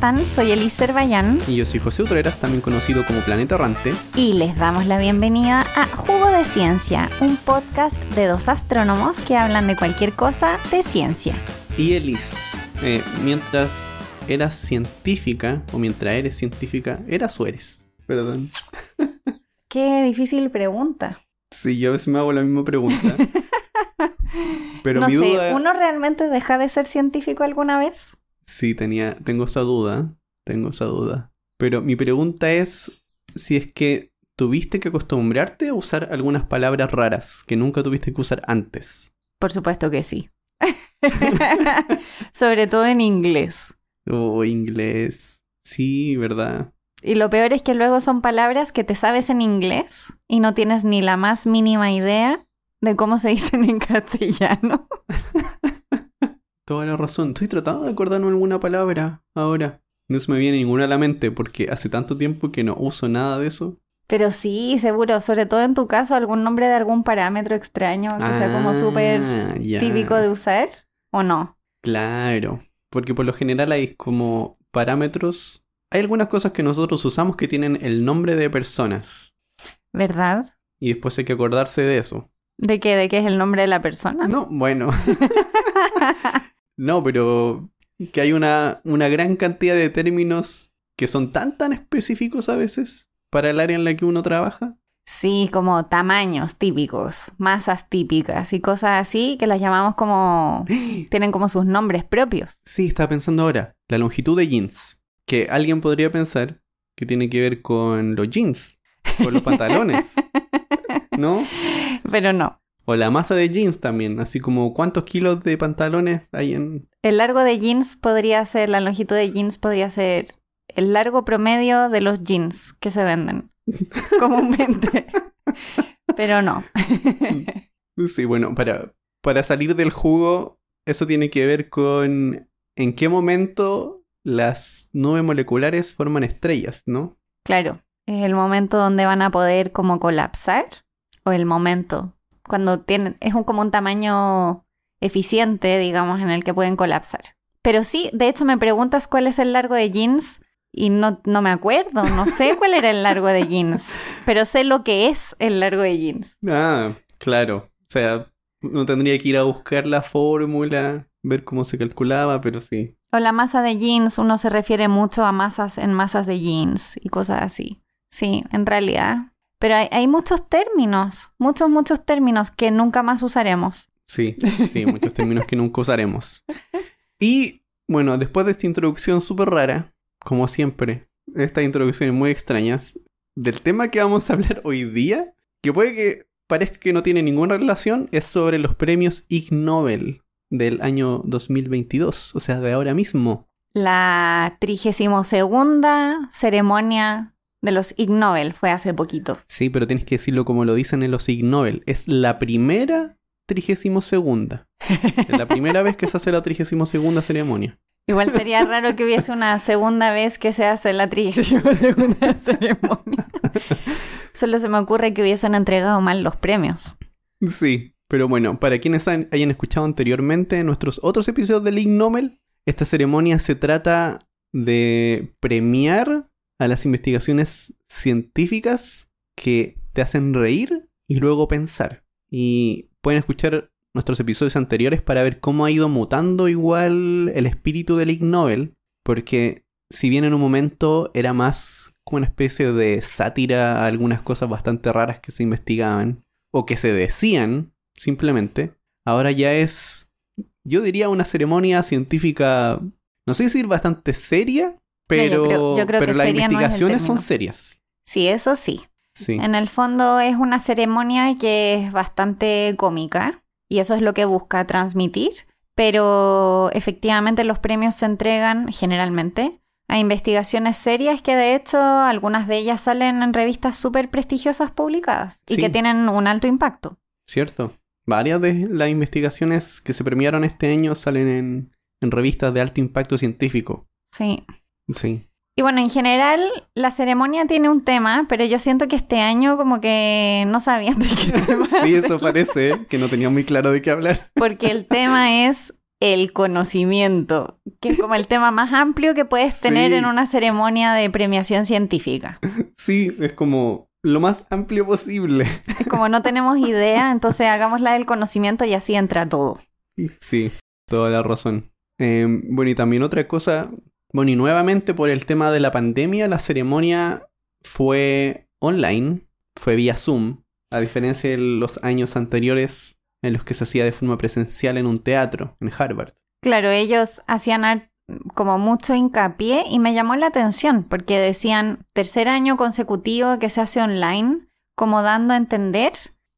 están? Soy Elise Cervallán Y yo soy José Utreras, también conocido como Planeta Errante. y les damos la bienvenida a Jugo de Ciencia, un podcast de dos astrónomos que hablan de cualquier cosa de ciencia. Y Elis, eh, mientras eras científica, o mientras eres científica, ¿eras o eres? Perdón. Qué difícil pregunta. Sí, yo a veces me hago la misma pregunta. Pero no mi sé. ¿uno realmente deja de ser científico alguna vez? Sí, tenía, tengo esa duda, tengo esa duda. Pero mi pregunta es si es que tuviste que acostumbrarte a usar algunas palabras raras que nunca tuviste que usar antes. Por supuesto que sí. Sobre todo en inglés. O inglés. Sí, ¿verdad? Y lo peor es que luego son palabras que te sabes en inglés y no tienes ni la más mínima idea de cómo se dicen en castellano. Toda la razón. Estoy tratando de acordarme alguna palabra ahora. No se me viene ninguna a la mente porque hace tanto tiempo que no uso nada de eso. Pero sí, seguro, sobre todo en tu caso, algún nombre de algún parámetro extraño que sea como súper Ah, ya. típico de usar, ¿o no? Claro. Porque por lo general hay como parámetros. Hay algunas cosas que nosotros usamos que tienen el nombre de personas. ¿Verdad? Y después hay que acordarse de eso. ¿De qué? ¿De qué es el nombre de la persona? No, bueno. no, pero que hay una, una gran cantidad de términos que son tan tan específicos a veces para el área en la que uno trabaja. Sí, como tamaños típicos, masas típicas y cosas así que las llamamos como... tienen como sus nombres propios. Sí, estaba pensando ahora. La longitud de jeans. Que alguien podría pensar que tiene que ver con los jeans. Con los pantalones. ¿No? Pero no. O la masa de jeans también. Así como cuántos kilos de pantalones hay en... El largo de jeans podría ser, la longitud de jeans podría ser el largo promedio de los jeans que se venden comúnmente. Pero no. Sí, bueno, para, para salir del jugo, eso tiene que ver con en qué momento las nubes moleculares forman estrellas, ¿no? Claro, es el momento donde van a poder como colapsar o el momento cuando tienen es un, como un tamaño eficiente, digamos, en el que pueden colapsar. Pero sí, de hecho me preguntas cuál es el largo de jeans y no, no me acuerdo, no sé cuál era el largo de jeans, pero sé lo que es el largo de jeans. Ah, claro. O sea, uno tendría que ir a buscar la fórmula, ver cómo se calculaba, pero sí. O la masa de jeans, uno se refiere mucho a masas en masas de jeans y cosas así. Sí, en realidad. Pero hay, hay muchos términos, muchos, muchos términos que nunca más usaremos. Sí, sí, muchos términos que nunca usaremos. Y bueno, después de esta introducción súper rara, como siempre, estas introducciones muy extrañas, del tema que vamos a hablar hoy día, que puede que parezca que no tiene ninguna relación, es sobre los premios Ig Nobel del año 2022, o sea, de ahora mismo. La 32 ceremonia de los Ig Nobel fue hace poquito. Sí, pero tienes que decirlo como lo dicen en los Ig Nobel. Es la primera trigésimo segunda. Es la primera vez que se hace la trigésimo segunda ceremonia. Igual sería raro que hubiese una segunda vez que se hace la 32 ceremonia. Solo se me ocurre que hubiesen entregado mal los premios. Sí, pero bueno, para quienes han- hayan escuchado anteriormente nuestros otros episodios del Ig Nobel, esta ceremonia se trata de premiar a las investigaciones científicas que te hacen reír y luego pensar. Y pueden escuchar nuestros episodios anteriores para ver cómo ha ido mutando igual el espíritu del Ig Nobel, porque si bien en un momento era más como una especie de sátira a algunas cosas bastante raras que se investigaban, o que se decían simplemente, ahora ya es, yo diría, una ceremonia científica, no sé decir bastante seria, pero, creo- yo creo pero que las no investigaciones son serias. Sí, eso sí. Sí. En el fondo es una ceremonia que es bastante cómica y eso es lo que busca transmitir, pero efectivamente los premios se entregan generalmente a investigaciones serias que de hecho algunas de ellas salen en revistas súper prestigiosas publicadas y Sí. que tienen un alto impacto. ¿Cierto? Varias de las investigaciones que se premiaron este año salen en, en revistas de alto impacto científico. Sí. Sí. Y bueno, en general la ceremonia tiene un tema, pero yo siento que este año como que no sabían de qué tema Sí, eso parece, que no tenía muy claro de qué hablar. Porque el tema es el conocimiento, que es como el tema más amplio que puedes tener Sí. en una ceremonia de premiación científica. Sí, es como lo más amplio posible. Es como no tenemos idea, entonces hagámosla del conocimiento y así entra todo. Sí, toda la razón. Eh, bueno, y también otra cosa, bueno, y nuevamente por el tema de la pandemia, la ceremonia fue online, fue vía Zoom, a diferencia de los años anteriores en los que se hacía de forma presencial en un teatro, en Harvard. Claro, ellos hacían como mucho hincapié y me llamó la atención porque decían tercer año consecutivo que se hace online, como dando a entender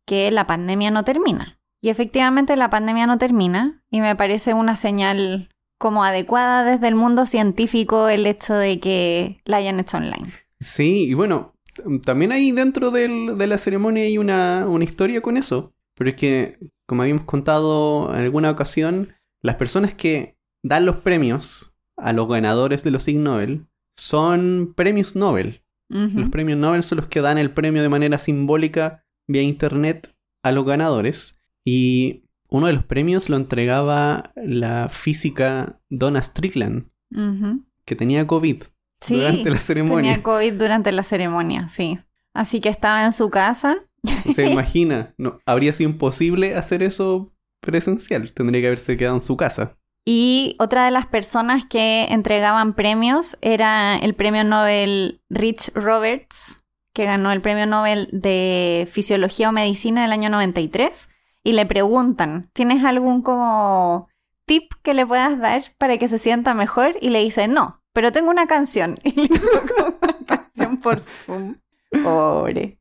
que la pandemia no termina. Y efectivamente la pandemia no termina y me parece una señal como adecuada desde el mundo científico el hecho de que la hayan hecho online. Sí, y bueno, también ahí dentro del- de la ceremonia hay una, una historia con eso. Pero es que, como habíamos contado en alguna ocasión, las personas que dan los premios a los ganadores de los Ig Nobel son premios Nobel. Los premios Nobel son los que dan el premio de manera simbólica vía internet a los ganadores. Y uno de los premios lo entregaba la física Donna Strickland, que tenía COVID Sí, durante la ceremonia. tenía COVID durante la ceremonia, sí. Así que estaba en su casa Se imagina, no, habría sido imposible hacer eso presencial. Tendría que haberse quedado en su casa. Y otra de las personas que entregaban premios era el premio Nobel Rich Roberts, que ganó el premio Nobel de Fisiología o Medicina del año 93. Y le preguntan, ¿tienes algún como tip que le puedas dar para que se sienta mejor? Y le dice, no, pero tengo una canción. Y le tocó una canción por Zoom. Pobre.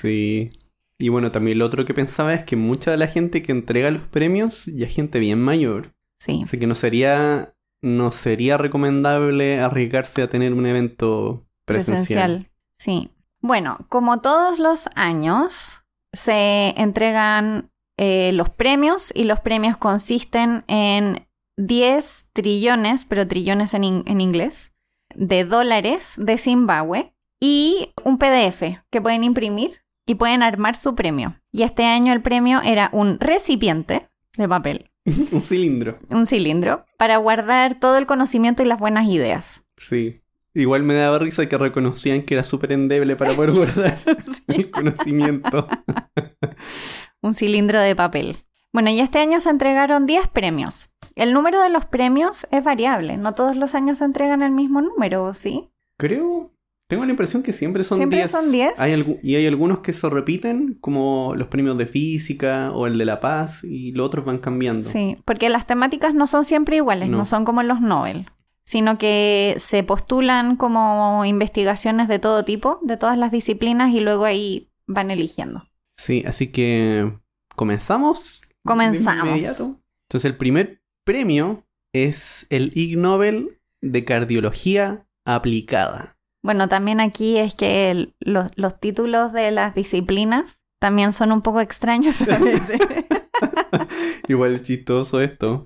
Sí. Y bueno, también lo otro que pensaba es que mucha de la gente que entrega los premios ya es gente bien mayor. Sí. Así que no sería, no sería recomendable arriesgarse a tener un evento presencial. Sí. Bueno, como todos los años, se entregan eh, los premios y los premios consisten en 10 trillones, pero trillones en, in- en inglés, de dólares de Zimbabue y un PDF que pueden imprimir y pueden armar su premio. Y este año el premio era un recipiente de papel, un cilindro. un cilindro, para guardar todo el conocimiento y las buenas ideas. Sí. Igual me daba risa que reconocían que era súper endeble para poder guardar el conocimiento. un cilindro de papel. Bueno, y este año se entregaron 10 premios. El número de los premios es variable. No todos los años se entregan el mismo número, ¿sí? Creo, tengo la impresión que siempre son ¿Siempre 10. son 10? Hay algu- y hay algunos que se repiten, como los premios de física o el de la paz, y los otros van cambiando. Sí, porque las temáticas no son siempre iguales, no, No. son como los Nobel, sino que se postulan como investigaciones de todo tipo, de todas las disciplinas, y luego ahí van eligiendo. Sí, así que comenzamos. Comenzamos. inmediato? Entonces el primer premio es el Ig Nobel de Cardiología Aplicada. Bueno, también aquí es que el- los, los títulos de las disciplinas también son un poco extraños a veces. Igual es chistoso esto.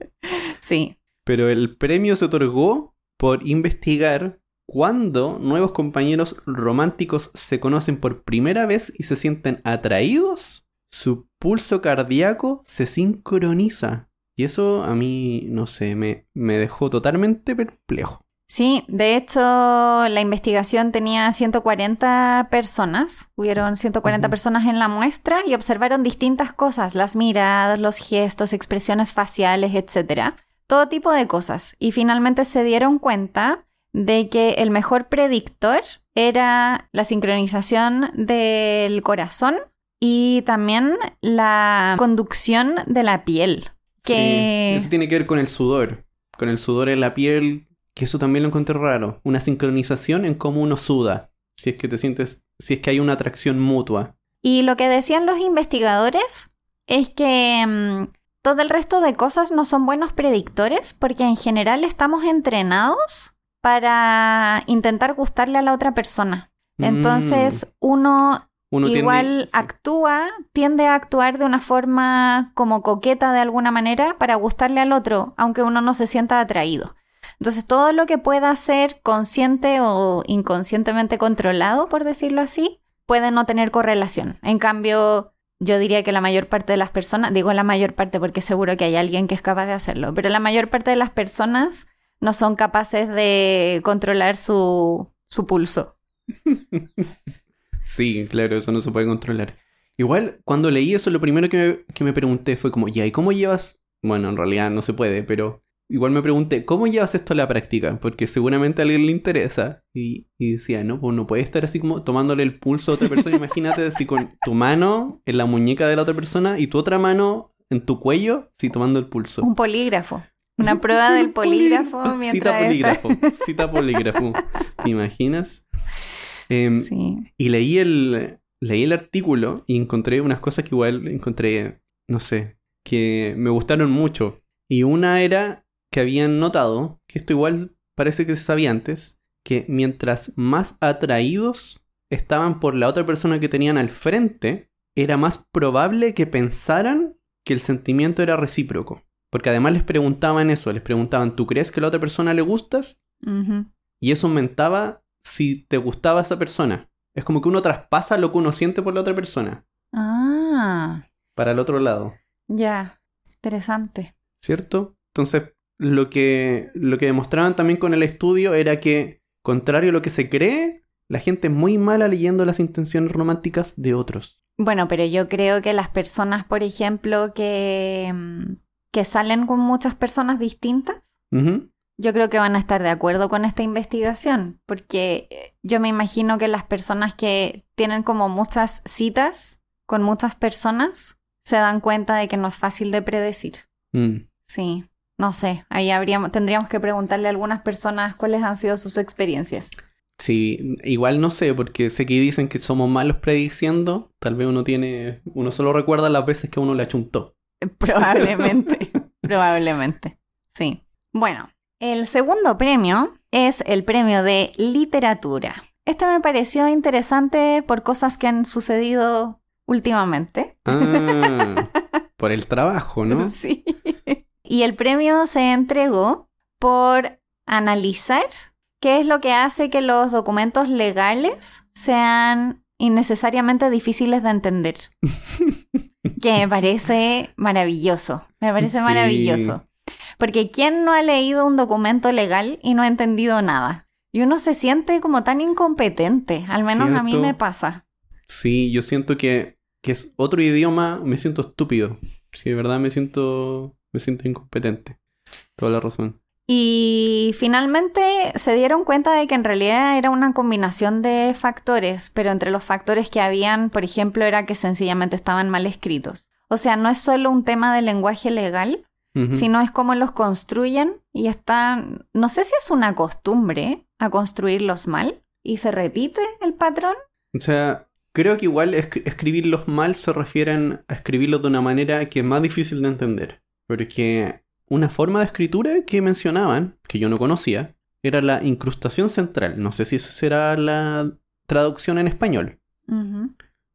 sí. Pero el premio se otorgó por investigar cuándo nuevos compañeros románticos se conocen por primera vez y se sienten atraídos, su pulso cardíaco se sincroniza. Y eso a mí, no sé, me, me dejó totalmente perplejo. Sí, de hecho, la investigación tenía 140 personas. Hubieron 140 Ujú. personas en la muestra y observaron distintas cosas, las miradas, los gestos, expresiones faciales, etc. Todo tipo de cosas. Y finalmente se dieron cuenta de que el mejor predictor era la sincronización del corazón y también la conducción de la piel. Que... Sí, eso tiene que ver con el sudor. Con el sudor en la piel, que eso también lo encontré raro. Una sincronización en cómo uno suda. Si es que te sientes, si es que hay una atracción mutua. Y lo que decían los investigadores es que mm, todo el resto de cosas no son buenos predictores porque en general estamos entrenados para intentar gustarle a la otra persona. Entonces uno, Mm, uno tiende- igual sí. actúa, tiende a actuar de una forma como coqueta de alguna manera para gustarle al otro, aunque uno no se sienta atraído. Entonces todo lo que pueda ser consciente o inconscientemente controlado, por decirlo así, puede no tener correlación. En cambio, yo diría que la mayor parte de las personas, digo la mayor parte porque seguro que hay alguien que es capaz de hacerlo, pero la mayor parte de las personas no son capaces de controlar su, su pulso. Sí, claro, eso no se puede controlar. Igual, cuando leí eso, lo primero que me, que me pregunté fue como, ya, ¿y cómo llevas? Bueno, en realidad no se puede, pero igual me pregunté, ¿cómo llevas esto a la práctica? Porque seguramente a alguien le interesa. Y, y decía, no, pues no puedes estar así como tomándole el pulso a otra persona. Imagínate así con tu mano en la muñeca de la otra persona y tu otra mano en tu cuello, sí, tomando el pulso. Un polígrafo. Una prueba del polígrafo Cita mientras polígrafo. Cita polígrafo. ¿Te imaginas? Em, Sí. y leí el, leí el artículo y encontré unas cosas que igual encontré, no sé, que me gustaron mucho. Y una era que habían notado, que esto igual parece que se sabía antes, que mientras más atraídos estaban por la otra persona que tenían al frente, era más probable que pensaran que el sentimiento era recíproco. Porque además les preguntaban eso, les preguntaban, ¿tú crees que a la otra persona le gustas? Y eso aumentaba si te gustaba esa persona. Es como que uno traspasa lo que uno siente por la otra persona, Ah, para el otro lado, ya. Interesante. ¿cierto? Entonces, lo que, lo que demostraban también con el estudio era que, contrario a lo que se cree, la gente es muy mala leyendo las intenciones románticas de otros. Bueno, pero yo creo que las personas, por ejemplo, que, mm, que salen con muchas personas distintas, yo creo que van a estar de acuerdo con esta investigación, porque eh, yo me imagino que las personas que tienen como muchas citas con muchas personas se dan cuenta de que no es fácil de predecir. Mm. Sí, no sé, ahí habríamos, tendríamos que preguntarle a algunas personas cuáles han sido sus experiencias. Sí, igual no sé, porque sé que dicen que somos malos prediciendo. Tal vez uno tiene. Uno solo recuerda las veces que uno le achuntó. Probablemente, probablemente. Sí. Bueno, el segundo premio es el premio de literatura. Este me pareció interesante por cosas que han sucedido últimamente. Ah, por el trabajo, ¿no? Sí. Y el premio se entregó por analizar qué es lo que hace que los documentos legales sean innecesariamente difíciles de entender. Que me parece maravilloso. Me parece Sí. maravilloso. Porque ¿quién no ha leído un documento legal y no ha entendido nada? Y uno se siente como tan incompetente. Al menos a mí me pasa. Sí, yo siento que, que es otro idioma, me siento estúpido. Sí, de verdad me siento, me siento incompetente. Toda la razón. Y finalmente se dieron cuenta de que en realidad era una combinación de factores, pero entre los factores que habían, por ejemplo, era que sencillamente estaban mal escritos. O sea, no es solo un tema de lenguaje legal, sino es cómo los construyen y están, no sé si es una costumbre a construirlos mal y se repite el patrón. O sea, creo que igual esc- escribirlos mal se refieren a escribirlos de una manera que es más difícil de entender. Porque una forma de escritura que mencionaban, que yo no conocía, era la incrustación central. No sé si esa será la traducción en español.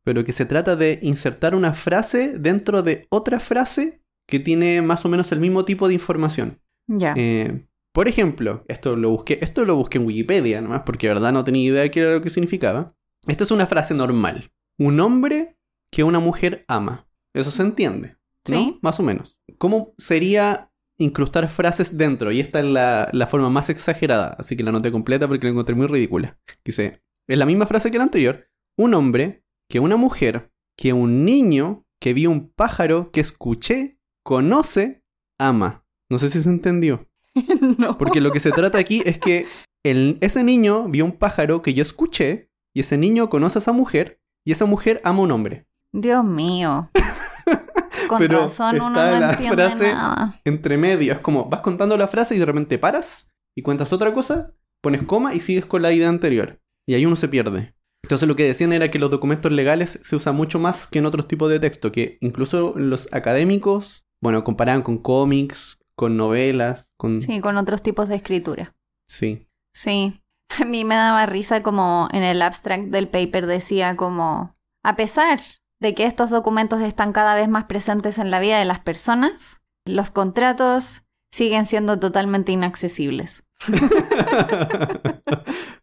Pero que se trata de insertar una frase dentro de otra frase que tiene más o menos el mismo tipo de información. Ya. Eh, por ejemplo, esto lo busqué, esto lo busqué en Wikipedia nomás, porque de verdad no tenía idea de qué era lo que significaba. Esto es una frase normal. Un hombre que una mujer ama. Eso se entiende, ¿no? Sí. Más o menos. ¿Cómo sería incrustar frases dentro? Y esta es la, la forma más exagerada, así que la noté completa porque la encontré muy ridícula. Dice, es la misma frase que la anterior. Un hombre que una mujer, que un niño, que vio un pájaro, que escuché, conoce, ama. No sé si se entendió. no. Porque lo que se trata aquí es que el- ese niño vio un pájaro que yo escuché, y ese niño conoce a esa mujer, y esa mujer ama a un hombre. Dios mío. Con Pero razón uno está no la entiende frase- nada. Entre medio, es como vas contando la frase y de repente paras y cuentas otra cosa, pones coma y sigues con la idea anterior. Y ahí uno se pierde. Entonces lo que decían era que los documentos legales se usan mucho más que en otros tipos de texto, que incluso los académicos, bueno, comparaban con cómics, con novelas, con... Sí, con otros tipos de escritura. Sí. Sí. A mí me daba risa como en el abstract del paper decía como, a pesar de que estos documentos están cada vez más presentes en la vida de las personas, los contratos siguen siendo totalmente inaccesibles.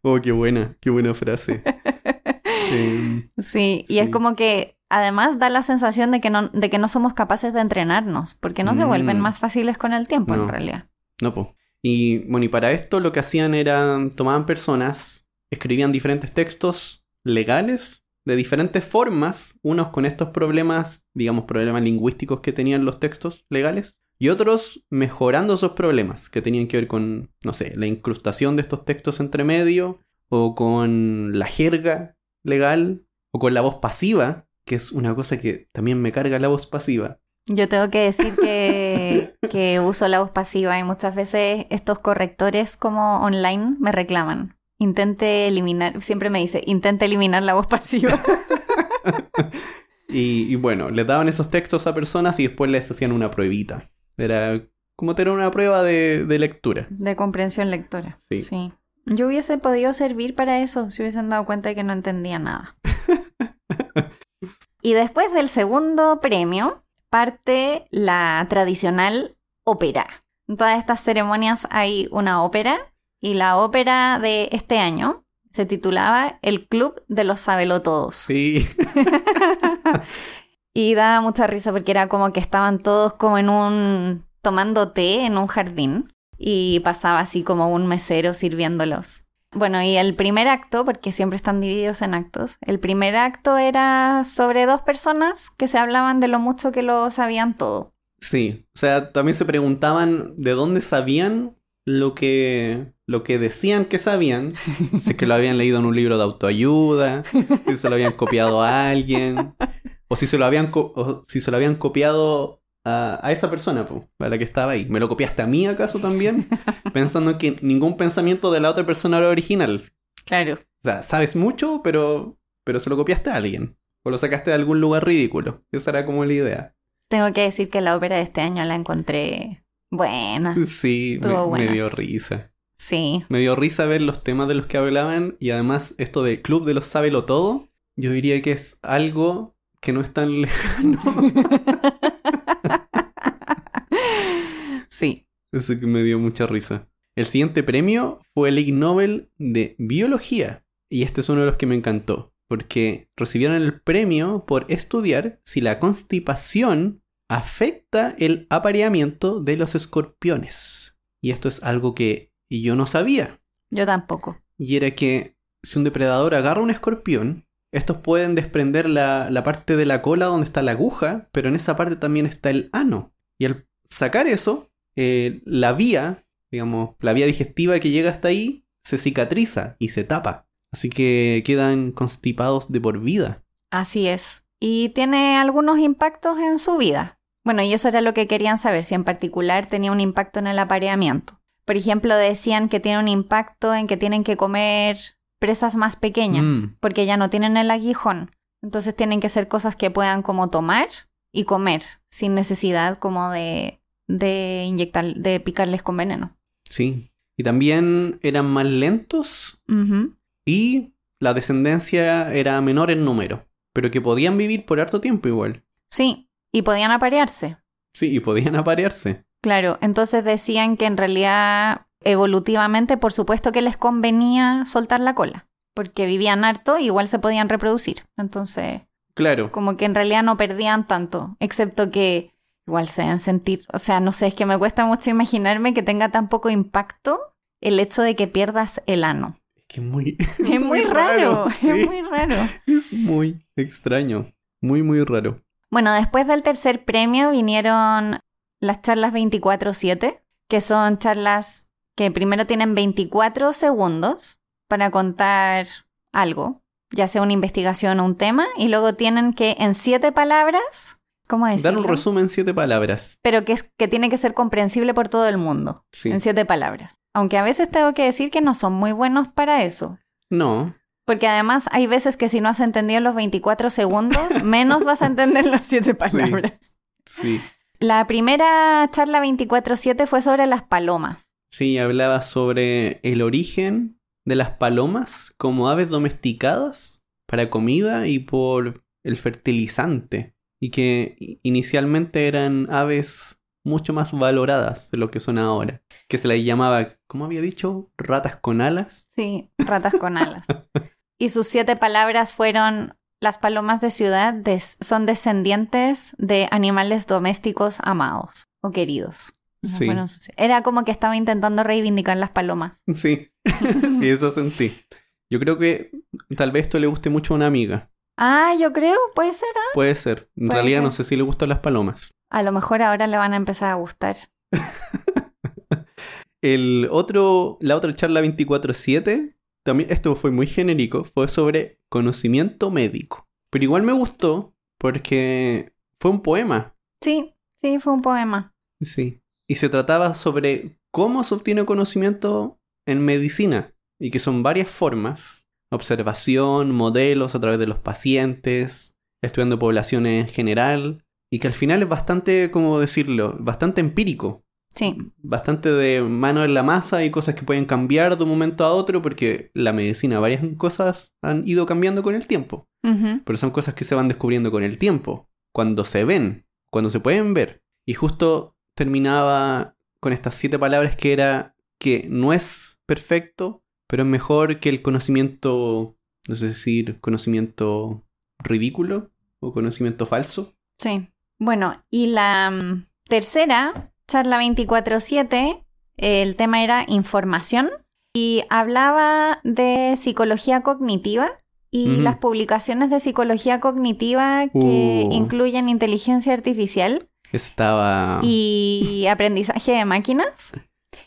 oh, qué buena, qué buena frase. Sí, y es como que además da la sensación de que no, de que no somos capaces de entrenarnos, porque no se vuelven Mm. más fáciles con el tiempo No. en realidad. No, po. Y bueno, y para esto lo que hacían era tomaban personas, escribían diferentes textos legales de diferentes formas, unos con estos problemas, digamos, problemas lingüísticos que tenían los textos legales, y otros mejorando esos problemas que tenían que ver con, no sé, la incrustación de estos textos entre medio, o con la jerga legal, o con la voz pasiva, que es una cosa que también me carga la voz pasiva. Yo tengo que decir que, que uso la voz pasiva y muchas veces estos correctores como online me reclaman. Intente eliminar, siempre me dice, intente eliminar la voz pasiva. Y, y bueno, les daban esos textos a personas y después les hacían una pruebita. Era como tener una prueba de, de lectura. De comprensión lectora. Sí. Yo hubiese podido servir para eso si hubiesen dado cuenta de que no entendía nada. y después del segundo premio parte la tradicional ópera. En todas estas ceremonias hay una ópera y la ópera de este año se titulaba El Club de los Sabelotodos. Sí, Y daba mucha risa porque era como que estaban todos como en un... tomando té en un jardín y pasaba así como un mesero sirviéndolos. Bueno, y el primer acto, porque siempre están divididos en actos, el primer acto era sobre dos personas que se hablaban de lo mucho que lo sabían todo. sí. O sea, también se preguntaban de dónde sabían lo que, lo que decían que sabían. Si es que lo habían leído en un libro de autoayuda, si se lo habían copiado a alguien, o si se lo habían, o si se lo habían copiado a, a esa persona, po, a la que estaba ahí. ¿Me lo copiaste a mí acaso también? Pensando que ningún pensamiento de la otra persona era original. Claro. O sea, sabes mucho, pero, pero se lo copiaste a alguien. O lo sacaste de algún lugar ridículo. Esa era como la idea. Tengo que decir que la ópera de este año la encontré buena. Sí, me, me dio risa. Sí. Me dio risa ver los temas de los que hablaban y además esto del club de los sábelo todo. Yo diría que es algo que no es tan lejano. sí. Eso que me dio mucha risa. El siguiente premio fue el Ig Nobel de Biología. Y este es uno de los que me encantó. Porque recibieron el premio por estudiar si la constipación afecta el apareamiento de los escorpiones. Y esto es algo que yo no sabía. Yo tampoco. Y era que si un depredador agarra un escorpión, estos pueden desprender la, la parte de la cola donde está la aguja, pero en esa parte también está el ano. Y al sacar eso, eh, la vía, digamos, la vía digestiva que llega hasta ahí, se cicatriza y se tapa. Así que quedan constipados de por vida. Así es. Y tiene algunos impactos en su vida. Bueno, y eso era lo que querían saber, si en particular tenía un impacto en el apareamiento. Por ejemplo, decían que tiene un impacto en que tienen que comer presas más pequeñas, Mm. porque ya no tienen el aguijón. Entonces tienen que ser cosas que puedan como tomar y comer, sin necesidad como de, de inyectar, de picarles con veneno. Sí. Y también eran más lentos y la descendencia era menor en número. Pero que podían vivir por harto tiempo igual. Sí, y podían aparearse. Sí, y podían aparearse. Claro, entonces decían que en realidad evolutivamente por supuesto que les convenía soltar la cola, porque vivían harto y igual se podían reproducir. Entonces, Claro. como que en realidad no perdían tanto, excepto que igual se deben sentir, o sea, no sé, es que me cuesta mucho imaginarme que tenga tan poco impacto el hecho de que pierdas el ano. Es que muy... Es muy raro, es muy raro. Es muy extraño. Muy, muy raro. Bueno, después del tercer premio vinieron las charlas 24/7, que son charlas que primero tienen 24 segundos para contar algo, ya sea una investigación o un tema, y luego tienen que en siete palabras, ¿cómo Dar un resumen en siete palabras. Pero que, es, que tiene que ser comprensible por todo el mundo, Sí. en siete palabras. Aunque a veces tengo que decir que no son muy buenos para eso. No. Porque además hay veces que si no has entendido los 24 segundos, menos vas a entender las siete palabras. Sí. La primera charla 24/7 fue sobre las palomas. Sí, hablaba sobre el origen de las palomas como aves domesticadas para comida y por el fertilizante. Y que inicialmente eran aves mucho más valoradas de lo que son ahora. Que se les llamaba, ¿cómo había dicho? Ratas con alas. Sí, ratas con alas. Y sus siete palabras fueron las palomas de ciudad des- son descendientes de animales domésticos amados o queridos. Sí. Bueno. Era como que estaba intentando reivindicar las palomas. Sí, sí, eso sentí. Yo creo que tal vez esto le guste mucho a una amiga. Ah, yo creo, puede ser. ¿ah? Puede ser. En Puede realidad ser. no sé si le gustan las palomas. A lo mejor ahora le van a empezar a gustar. El otro, la otra charla 24-7, también esto fue muy genérico, fue sobre conocimiento médico. Pero igual me gustó porque fue un poema. Sí, sí, fue un poema. Sí. Y se trataba sobre cómo se obtiene conocimiento en medicina. Y que son varias formas. Observación, modelos a través de los pacientes, estudiando poblaciones en general. Y que al final es bastante, ¿cómo decirlo? Bastante empírico. Sí, Bastante de mano en la masa y cosas que pueden cambiar de un momento a otro porque la medicina, varias cosas han ido cambiando con el tiempo. Pero son cosas que se van descubriendo con el tiempo, cuando se ven, cuando se pueden ver. Y justo terminaba con estas siete palabras que era que no es perfecto, pero es mejor que el conocimiento, no sé decir, conocimiento ridículo o conocimiento falso. sí. Bueno, y la mm, tercera, charla 24-7, el tema era información y hablaba de psicología cognitiva y las publicaciones de psicología cognitiva que Uh. incluyen inteligencia artificial Estaba... y aprendizaje de máquinas.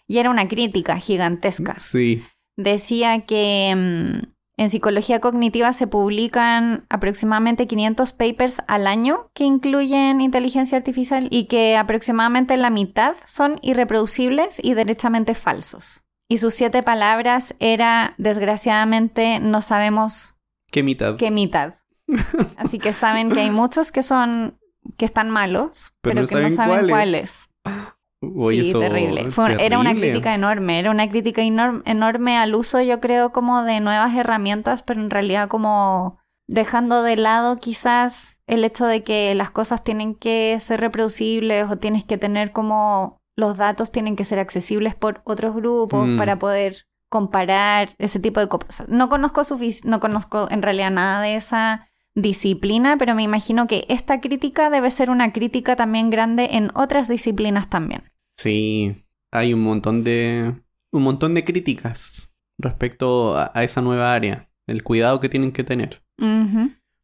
Y era una crítica gigantesca. Sí, Decía que mm, en psicología cognitiva se publican aproximadamente 500 papers al año que incluyen inteligencia artificial y que aproximadamente la mitad son irreproducibles y derechamente falsos. Y sus siete palabras era, desgraciadamente, no sabemos ¿qué mitad? qué mitad. Así que saben que hay muchos que son que están malos, Pero pero, no que no saben saben cuáles. cuáles. Oye, sí, eso terrible. Era una crítica enorme, era una crítica enor- enorme al uso, yo creo, como de nuevas herramientas, pero en realidad como dejando de lado quizás el hecho de que las cosas tienen que ser reproducibles o tienes que tener como los datos tienen que ser accesibles por otros grupos Mm. para poder comparar ese tipo de cosas. No conozco no conozco en realidad nada de esa disciplina, pero me imagino que esta crítica debe ser una crítica también grande en otras disciplinas también. Sí, hay un montón de un montón de críticas respecto a, a esa nueva área, el cuidado que tienen que tener,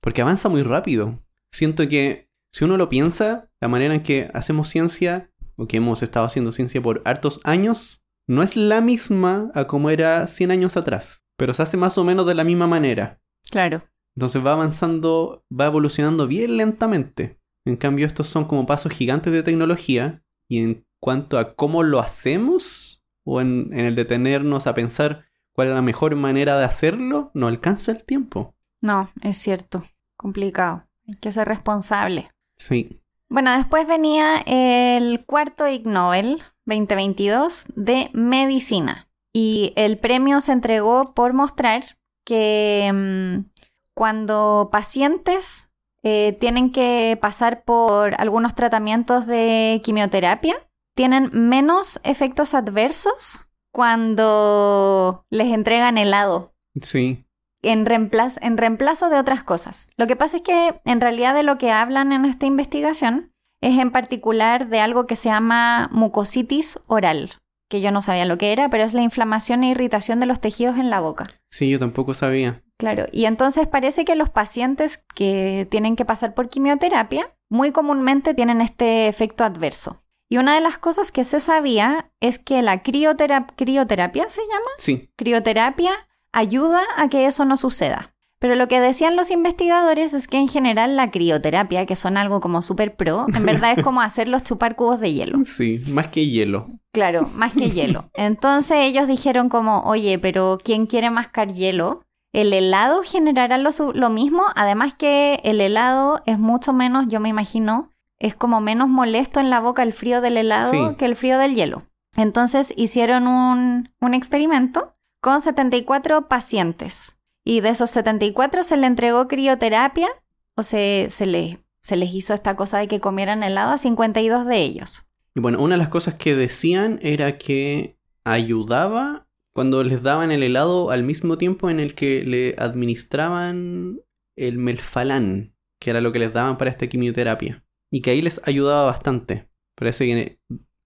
porque avanza muy rápido. Siento que si uno lo piensa, la manera en que hacemos ciencia o que hemos estado haciendo ciencia por hartos años no es la misma a como era 100 años atrás, pero se hace más o menos de la misma manera. Claro. Entonces va avanzando, va evolucionando bien lentamente. En cambio, estos son como pasos gigantes de tecnología. Y en cuanto a cómo lo hacemos, o en, en el detenernos a pensar cuál es la mejor manera de hacerlo, no alcanza el tiempo. No, es cierto. Complicado. Hay que ser responsable. Sí. Bueno, después venía el cuarto Ig Nobel 2022 de medicina. Y el premio se entregó por mostrar que mm, cuando pacientes eh, tienen que pasar por algunos tratamientos de quimioterapia, tienen menos efectos adversos cuando les entregan helado Sí. en reemplazo, en reemplazo de otras cosas. Lo que pasa es que en realidad de lo que hablan en esta investigación es en particular de algo que se llama mucositis oral, que yo no sabía lo que era, pero es la inflamación e irritación de los tejidos en la boca. Sí, yo tampoco sabía. Claro, y entonces parece que los pacientes que tienen que pasar por quimioterapia muy comúnmente tienen este efecto adverso. Y una de las cosas que se sabía es que la criotera- crioterapia se llama Sí. crioterapia ayuda a que eso no suceda. Pero lo que decían los investigadores es que en general la crioterapia, que son algo como súper pro, en verdad es como hacerlos chupar cubos de hielo. Sí, más que hielo. Claro, más que hielo. Entonces ellos dijeron como, oye, pero ¿quién quiere mascar hielo? El helado generará lo mismo, además que el helado es mucho menos, yo me imagino, es como menos molesto en la boca el frío del helado Sí. que el frío del hielo. Entonces hicieron un, un experimento con 74 pacientes y de esos 74 se le entregó crioterapia o se, se, le- se les hizo esta cosa de que comieran helado a 52 de ellos. Y bueno, una de las cosas que decían era que ayudaba cuando les daban el helado al mismo tiempo en el que le administraban el melfalán, que era lo que les daban para esta quimioterapia. Y que ahí les ayudaba bastante. Parece que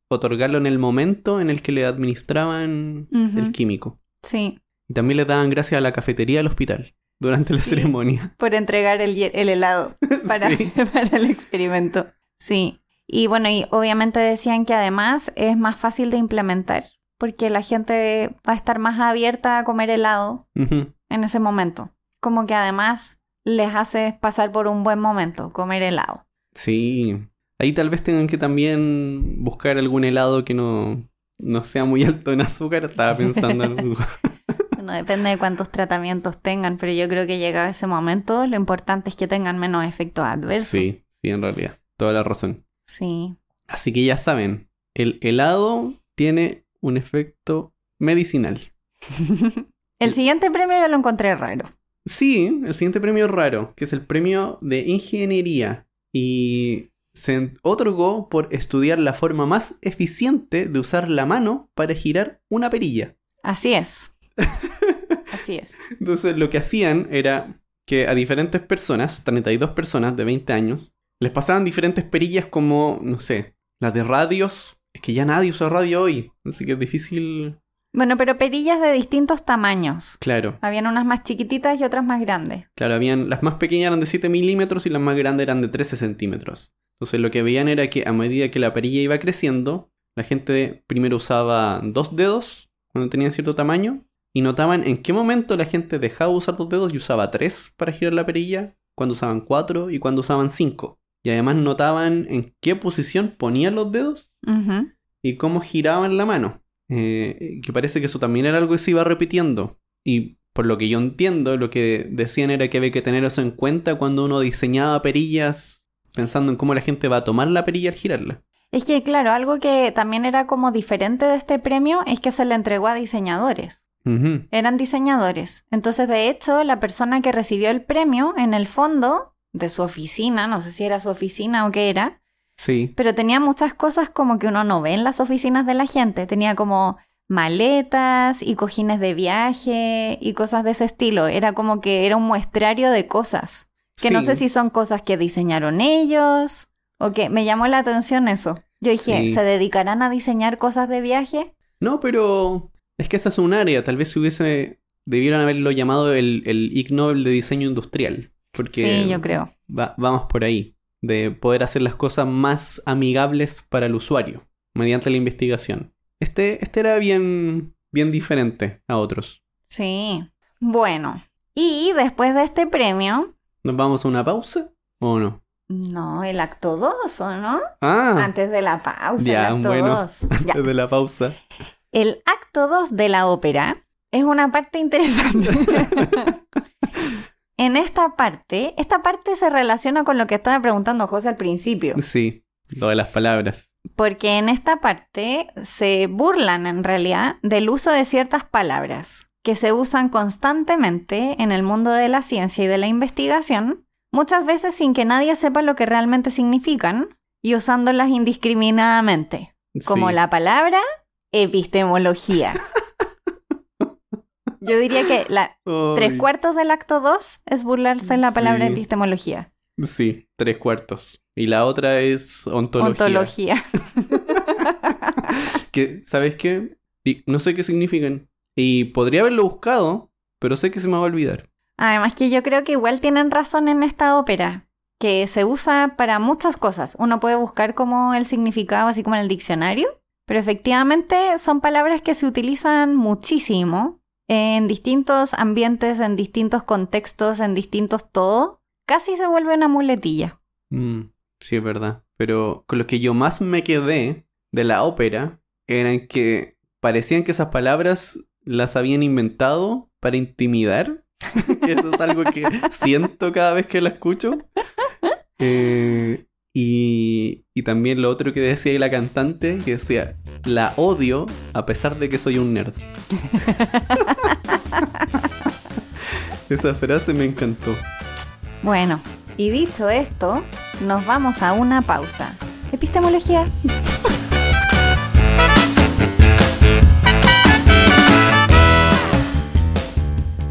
otorgarlo en el momento en el que le administraban el químico. Sí, Y también les daban gracias a la cafetería del hospital durante la ceremonia. por entregar el, el helado para, Sí. para el experimento. Sí. Y bueno, y obviamente decían que además es más fácil de implementar porque la gente va a estar más abierta a comer helado en ese momento. Como que además les hace pasar por un buen momento comer helado. Sí. Ahí tal vez tengan que también buscar algún helado que no, no sea muy alto en azúcar. Estaba pensando en algo. Bueno, depende de cuántos tratamientos tengan, pero yo creo que llegado ese momento, lo importante es que tengan menos efectos adversos. Sí, sí, en realidad. Toda la razón. Sí. Así que ya saben, el helado tiene un efecto medicinal. el siguiente premio yo lo encontré raro. Sí, el siguiente premio raro, que es el premio de ingeniería. Y se otorgó por estudiar la forma más eficiente de usar la mano para girar una perilla. Así es. Así es. Entonces lo que hacían era que a diferentes personas, 32 personas de 20 años, les pasaban diferentes perillas como, no sé, las de radios. Es que ya nadie usa radio hoy, así que es difícil... Bueno, pero perillas de distintos tamaños. Claro, Habían unas más chiquititas y otras más grandes. claro, habían las más pequeñas eran de 7 milímetros y las más grandes eran de 13 centímetros. Entonces lo que veían era que a medida que la perilla iba creciendo, la gente primero usaba dos dedos cuando tenían cierto tamaño y notaban en qué momento la gente dejaba de usar dos dedos y usaba tres para girar la perilla, cuando usaban cuatro y cuando usaban cinco. Y además notaban en qué posición ponían los dedos y cómo giraban la mano. Eh, que parece que eso también era algo que se iba repitiendo. Y por lo que yo entiendo, lo que decían era que había que tener eso en cuenta cuando uno diseñaba perillas, pensando en cómo la gente va a tomar la perilla al girarla. Es que, claro, algo que también era como diferente de este premio es que se le entregó a diseñadores. Eran diseñadores. Entonces, de hecho, la persona que recibió el premio, en el fondo de su oficina, no sé si era su oficina o qué era, Sí, pero tenía muchas cosas como que uno no ve en las oficinas de la gente. Tenía como maletas y cojines de viaje y cosas de ese estilo. Era como que era un muestrario de cosas. Que no sé si son cosas que diseñaron ellos o que me llamó la atención eso. Yo dije, Sí. ¿se dedicarán a diseñar cosas de viaje? No, pero es que esa es un área. Tal vez si hubiese. Debieron haberlo llamado el, el Ig Nobel de Diseño Industrial. Porque Sí, yo creo. va- vamos por ahí. De poder hacer las cosas más amigables para el usuario. Mediante la investigación. Este, este era bien. bien diferente a otros. Sí. Bueno. Y después de este premio, ¿Nos vamos a una pausa? ¿O no? no, el acto 2, ¿o no? Ah, Antes de la pausa, Ya, el acto bueno. 2. Ya. antes de la pausa. El acto 2 de la ópera es una parte interesante. en esta parte, esta parte se relaciona con lo que estaba preguntando José al principio, Sí, lo de las palabras. porque en esta parte se burlan en realidad del uso de ciertas palabras que se usan constantemente en el mundo de la ciencia y de la investigación, muchas veces sin que nadie sepa lo que realmente significan y usándolas indiscriminadamente como Sí. la palabra epistemología. Yo diría que la tres cuartos del acto 2 es burlarse en la palabra Sí. epistemología. Sí, tres cuartos. Y la otra es ontología. Ontología. Que, ¿sabes qué? No sé qué significan. Y podría haberlo buscado, pero sé que se me va a olvidar. Además que yo creo que igual tienen razón en esta ópera, que se usa para muchas cosas. Uno puede buscar como el significado así como en el diccionario, pero efectivamente son palabras que se utilizan muchísimo en distintos ambientes, en distintos contextos, en distintos todo. Casi se vuelve una muletilla. Mm, sí, es verdad. Pero con lo que yo más me quedé de la ópera eran que parecían que esas palabras las habían inventado para intimidar. Eso es algo que siento cada vez que la escucho. Eh, y, y también lo otro que decía ahí la cantante, que decía, la odio a pesar de que soy un nerd. Esa frase me encantó. Bueno, y dicho esto, nos vamos a una pausa. Epistemología.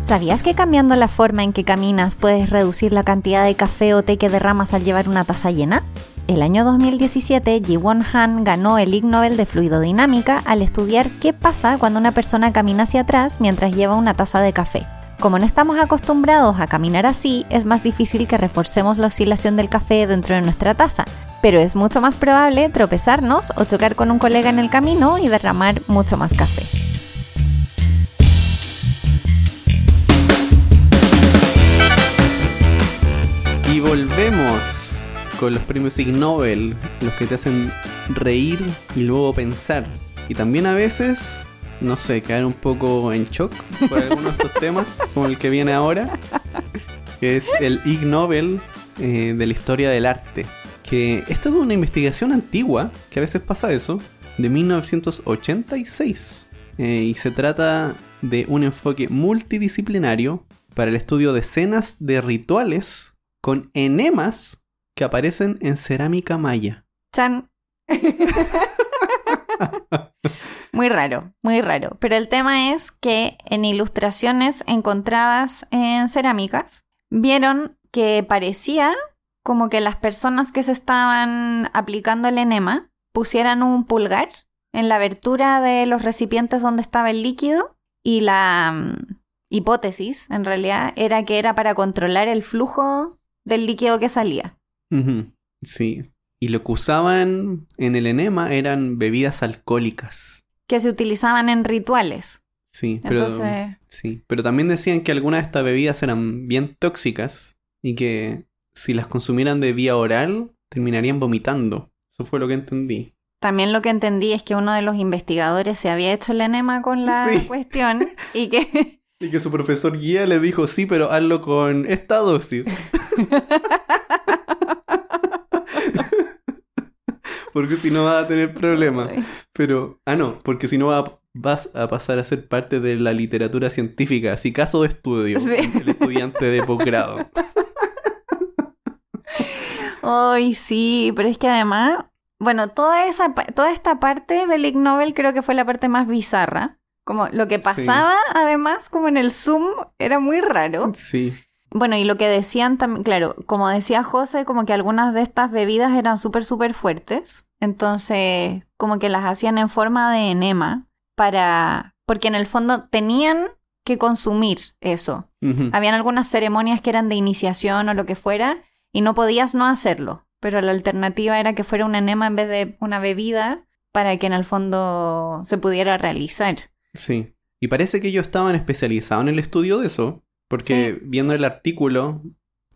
¿Sabías que cambiando la forma en que caminas puedes reducir la cantidad de café o té que derramas al llevar una taza llena? El año 2017, Ji-Won Han ganó el Ig Nobel de Fluidodinámica al estudiar qué pasa cuando una persona camina hacia atrás mientras lleva una taza de café. Como no estamos acostumbrados a caminar así, es más difícil que reforcemos la oscilación del café dentro de nuestra taza, pero es mucho más probable tropezarnos o chocar con un colega en el camino y derramar mucho más café. Y volvemos con los premios Ig Nobel, los que te hacen reír y luego pensar. Y también a veces, no sé, quedar un poco en shock por algunos de estos temas, como el que viene ahora, que es el Ig Nobel eh, de la historia del arte. Que esto es una investigación antigua, que a veces pasa eso, de 1986. Eh, y se trata de un enfoque multidisciplinario para el estudio de escenas de rituales con enemas que aparecen en cerámica maya. Chan. muy raro, muy raro. Pero el tema es que en ilustraciones encontradas en cerámicas, vieron que parecía como que las personas que se estaban aplicando el enema pusieran un pulgar en la abertura de los recipientes donde estaba el líquido y la mm, hipótesis, en realidad, era que era para controlar el flujo del líquido que salía. Sí. Y lo que usaban en el enema eran bebidas alcohólicas. Que se utilizaban en rituales. Sí, pero, Entonces- sí, pero también decían que algunas de estas bebidas eran bien tóxicas y que si las consumieran de vía oral terminarían vomitando. Eso fue lo que entendí. También lo que entendí es que uno de los investigadores se había hecho el enema con la Sí. cuestión y que Y que su profesor guía le dijo, sí, pero hazlo con esta dosis. porque si no vas a tener problemas. Pero, ah, no, porque si no va- vas a pasar a ser parte de la literatura científica, así caso de estudio, Sí. el estudiante de posgrado. Ay, sí, pero es que además, bueno, toda esa toda esta parte del Ig Nobel creo que fue la parte más bizarra. Como lo que pasaba, además, como en el Zoom, era muy raro. Sí, Bueno, y lo que decían también, claro, como decía José, como que algunas de estas bebidas eran súper, súper fuertes. Entonces, como que las hacían en forma de enema para... Porque en el fondo tenían que consumir eso. Habían algunas ceremonias que eran de iniciación o lo que fuera y no podías no hacerlo. Pero la alternativa era que fuera un enema en vez de una bebida para que en el fondo se pudiera realizar. sí. Y parece que ellos estaban especializados en el estudio de eso, porque viendo el artículo,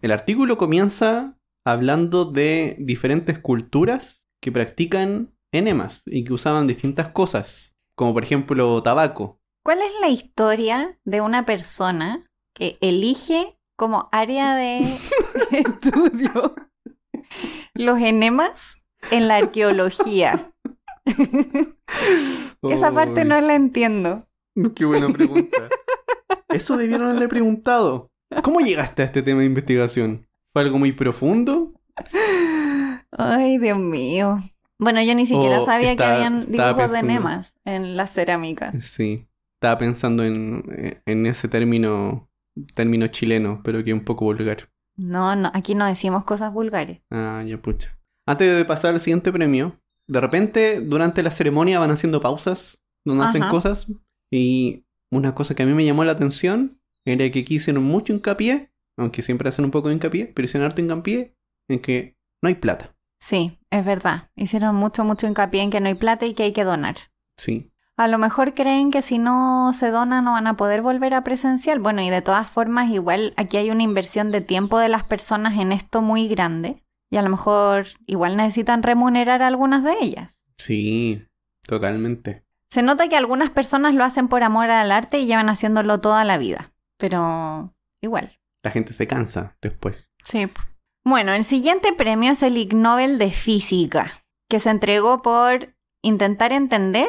el artículo comienza hablando de diferentes culturas que practican enemas y que usaban distintas cosas, como por ejemplo tabaco. ¿Cuál es la historia de una persona que elige como área de estudio los enemas en la arqueología? Esa parte no la entiendo. Qué buena pregunta. Eso debieron haberle preguntado. ¿Cómo llegaste a este tema de investigación? ¿Fue algo muy profundo? Ay, Dios mío. Bueno, yo ni siquiera Oh, sabía estaba- que habían dibujos de enemas en las cerámicas. Sí. Estaba pensando en, en ese término, término chileno, pero que es un poco vulgar. No, no, aquí no decimos cosas vulgares. Ah, ya pucha. Antes de pasar al siguiente premio, de repente durante la ceremonia van haciendo pausas donde hacen cosas. Y una cosa que a mí me llamó la atención era que aquí hicieron mucho hincapié, aunque siempre hacen un poco de hincapié, pero hicieron harto hincapié en que no hay plata. Sí, es verdad. Hicieron mucho, mucho hincapié en que no hay plata y que hay que donar. Sí. A lo mejor creen que si no se dona no van a poder volver a presencial. Bueno, y de todas formas, igual aquí hay una inversión de tiempo de las personas en esto muy grande. Y a lo mejor igual necesitan remunerar a algunas de ellas. Sí, totalmente. Se nota que algunas personas lo hacen por amor al arte y llevan haciéndolo toda la vida. Pero igual. La gente se cansa después. Sí. Bueno, el siguiente premio es el Ig Nobel de Física, que se entregó por intentar entender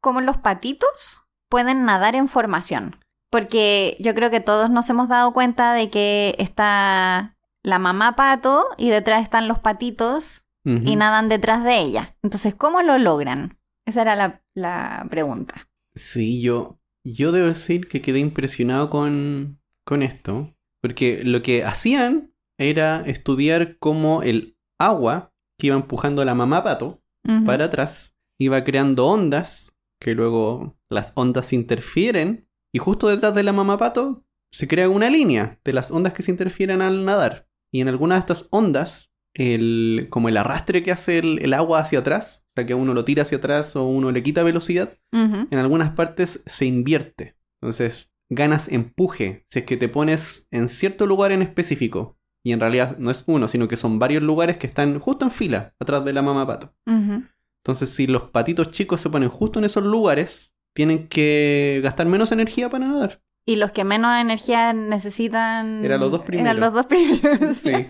cómo los patitos pueden nadar en formación. Porque yo creo que todos nos hemos dado cuenta de que está la mamá pato y detrás están los patitos y nadan detrás de ella. Entonces, ¿cómo lo logran? Esa era la, la pregunta. Sí, yo, yo debo decir que quedé impresionado con, con esto, porque lo que hacían era estudiar cómo el agua que iba empujando a la mamá pato para atrás iba creando ondas, que luego las ondas interfieren, y justo detrás de la mamá pato se crea una línea de las ondas que se interfieren al nadar. Y en algunas de estas ondas, el, como el arrastre que hace el, el agua hacia atrás, o sea que uno lo tira hacia atrás o uno le quita velocidad, en algunas partes se invierte. Entonces, ganas empuje si es que te pones en cierto lugar en específico. Y en realidad no es uno, sino que son varios lugares que están justo en fila, atrás de la mamá pato. Entonces, si los patitos chicos se ponen justo en esos lugares, tienen que gastar menos energía para nadar. Y los que menos energía necesitan. Eran los dos primeros. Eran los dos primeros. Sí.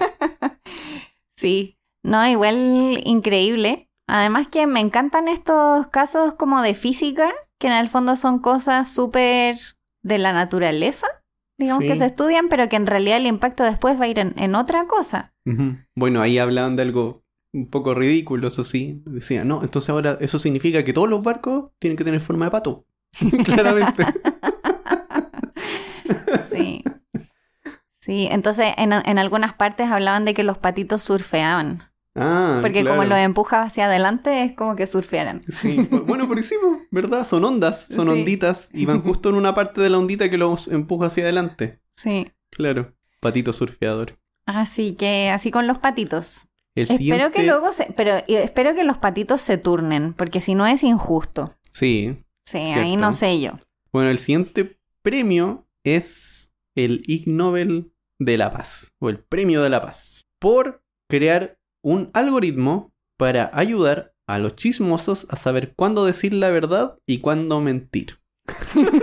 Sí. No, igual increíble. Además que me encantan estos casos como de física, que en el fondo son cosas súper de la naturaleza, digamos Sí. que se estudian, pero que en realidad el impacto después va a ir en, en otra cosa. Bueno, ahí hablaban de algo un poco ridículo, eso sí. Decían, no, entonces ahora eso significa que todos los barcos tienen que tener forma de pato. Claramente. Sí. Sí, entonces en, en algunas partes hablaban de que los patitos surfeaban. Ah, Porque como los empujas hacia adelante es como que surfearan. Sí, bueno, por sí, ¿verdad? Son ondas, son Sí. onditas y van justo en una parte de la ondita que los empuja hacia adelante. Sí. Claro. Patito surfeador. Así que así con los patitos. El Espero siguiente... que luego se, pero espero que los patitos se turnen, porque si no es injusto. Sí. Sí, Cierto. ahí no sé yo. Bueno, el siguiente premio es el Ig Nobel de la Paz, o el Premio de la Paz, por crear un algoritmo para ayudar a los chismosos a saber cuándo decir la verdad y cuándo mentir.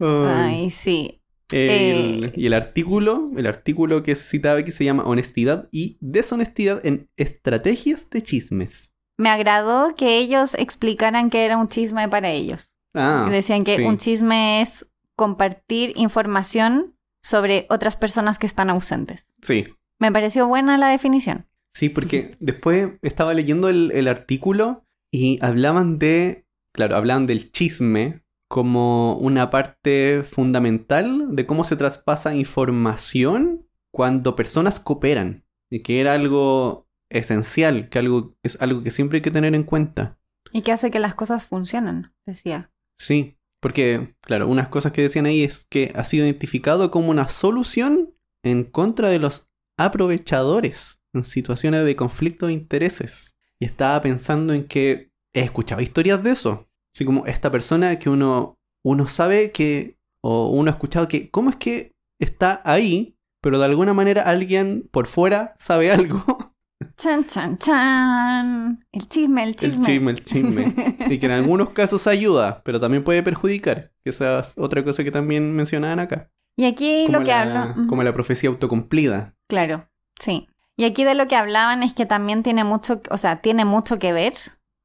Ay. Sí. El- Eh. Y el artículo, el artículo que se citaba aquí se llama Honestidad y deshonestidad en estrategias de chismes. Me agradó que ellos explicaran que era un chisme para ellos. Ah, Decían que sí. un chisme es compartir información sobre otras personas que están ausentes. sí. Me pareció buena la definición. Sí, porque después estaba leyendo el, el artículo y hablaban de, claro, hablaban del chisme como una parte fundamental de cómo se traspasa información cuando personas cooperan y que era algo esencial, que algo es algo que siempre hay que tener en cuenta. Y que hace que las cosas funcionen, decía. Sí, porque, claro, unas cosas que decían ahí es que ha sido identificado como una solución en contra de los aprovechadores en situaciones de conflicto de intereses. Y estaba pensando en que he escuchado historias de eso. Así como esta persona que uno, uno sabe que, o uno ha escuchado que, ¿cómo es que está ahí? Pero de alguna manera alguien por fuera sabe algo. Chan, chan, chan. El chisme, el chisme. El chisme, el chisme. Y que en algunos casos ayuda, pero también puede perjudicar. Esa es otra cosa que también mencionaban acá. y aquí Como, lo que la, como la profecía autocumplida. Claro, sí. Y aquí de lo que hablaban es que también tiene mucho, o sea, tiene mucho que ver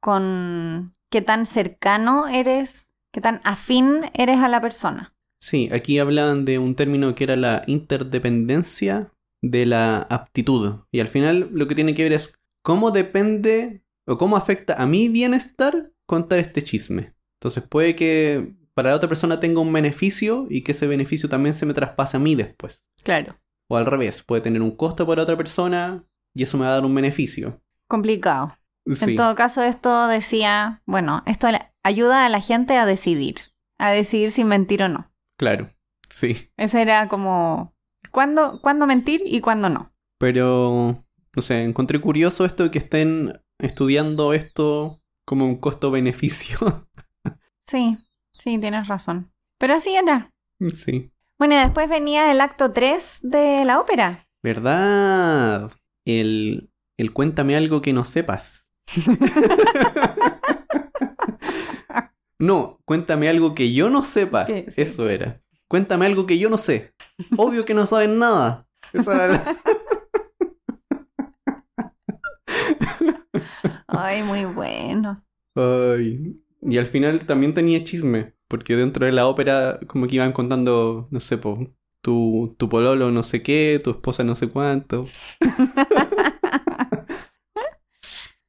con qué tan cercano eres, qué tan afín eres a la persona. Sí, aquí hablaban de un término que era la interdependencia de la aptitud. Y al final lo que tiene que ver es cómo depende o cómo afecta a mi bienestar contar este chisme. Entonces puede que para la otra persona tenga un beneficio y que ese beneficio también se me traspase a mí después. Claro. O al revés, puede tener un costo para otra persona y eso me va a dar un beneficio. Complicado. Sí, En todo caso, esto decía, bueno, esto ayuda a la gente a decidir, a decidir si mentir o no. claro. Sí. Ese era como, ¿cuándo, cuándo mentir y cuándo no? Pero, no sé, encontré curioso esto de que estén estudiando esto como un costo-beneficio. Sí, sí, tienes razón. Pero así era. sí. Bueno, y después venía el acto 3 de la ópera. ¿Verdad? El, el cuéntame algo que no sepas. no, cuéntame algo que yo no sepa. Sí. Eso era. Cuéntame algo que yo no sé. Obvio que no saben nada. Esa era la- Ay, muy bueno. Ay. Y al final también tenía chisme, porque dentro de la ópera como que iban contando, no sé, po, tu, tu pololo no sé qué, tu esposa no sé cuánto.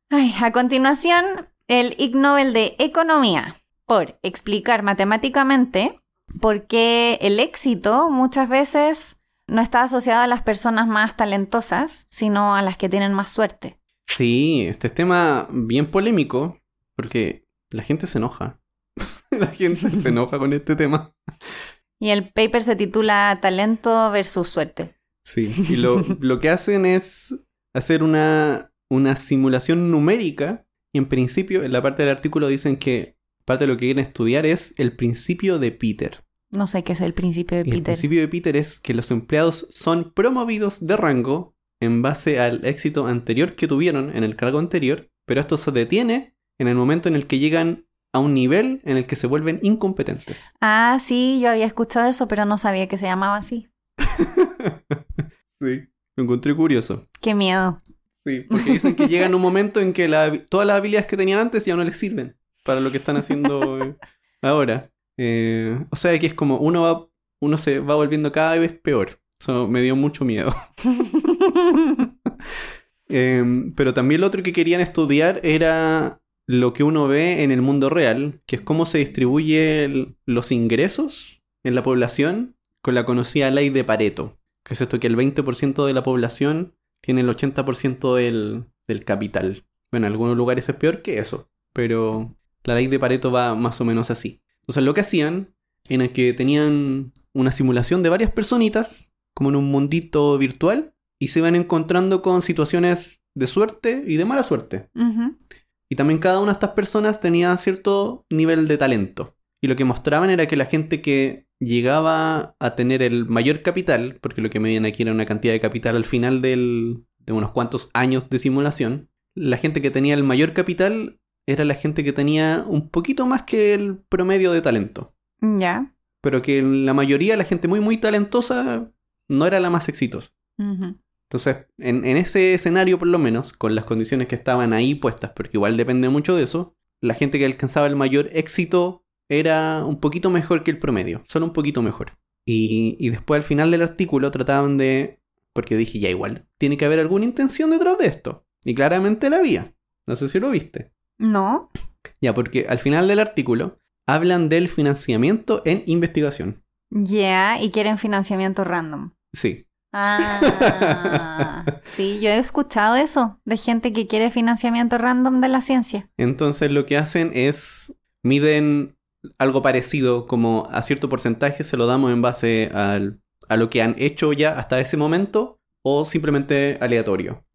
Ay, a continuación, el Ig Nobel de Economía por explicar matemáticamente por qué el éxito muchas veces no está asociado a las personas más talentosas, sino a las que tienen más suerte. Sí, este es tema bien polémico, porque la gente se enoja. la gente se enoja con este tema. Y el paper se titula Talento versus suerte. Sí, y lo, lo que hacen es hacer una, una simulación numérica. Y en principio, en la parte del artículo dicen que parte de lo que quieren estudiar es el principio de Peter. No sé qué es el principio de Y el Peter. principio de Peter es que los empleados son promovidos de rango en base al éxito anterior que tuvieron en el cargo anterior, pero esto se detiene en el momento en el que llegan a un nivel en el que se vuelven incompetentes. Ah, sí, yo había escuchado eso, pero no sabía que se llamaba así. sí, lo encontré curioso. Qué miedo. Sí, porque dicen que llegan un momento en que la- todas las habilidades que tenían antes ya no les sirven para lo que están haciendo ahora. Eh, o sea que es como uno va, uno se va volviendo cada vez peor. Eso me dio mucho miedo. Em, pero también lo otro que querían estudiar era lo que uno ve en el mundo real, que es cómo se distribuyen los ingresos en la población con la conocida ley de Pareto, que es esto que el 20% de la población tiene el 80% del, del capital. Bueno, en algunos lugares es peor que eso, pero la ley de Pareto va más o menos así. Entonces lo que hacían era que tenían una simulación de varias personitas, como en un mundito virtual, y se iban encontrando con situaciones de suerte y de mala suerte. Y también cada una de estas personas tenía cierto nivel de talento. Y lo que mostraban era que la gente que llegaba a tener el mayor capital, porque lo que medían aquí era una cantidad de capital al final del- de unos cuantos años de simulación, la gente que tenía el mayor capital era la gente que tenía un poquito más que el promedio de talento. Ya. Pero que la mayoría, la gente muy muy talentosa, no era la más exitosa. Entonces, en, en ese escenario por lo menos, con las condiciones que estaban ahí puestas, porque igual depende mucho de eso, la gente que alcanzaba el mayor éxito era un poquito mejor que el promedio, solo un poquito mejor. Y, y después al final del artículo trataban de... Porque dije, ya igual, tiene que haber alguna intención detrás de esto. Y claramente la había. No sé si lo viste. No. Ya, porque al final del artículo hablan del financiamiento en investigación. Ya, y quieren financiamiento random. Sí. Ah, sí, yo he escuchado eso de gente que quiere financiamiento random de la ciencia. Entonces lo que hacen es miden algo parecido como a cierto porcentaje se lo damos en base al- a lo que han hecho ya hasta ese momento o simplemente aleatorio.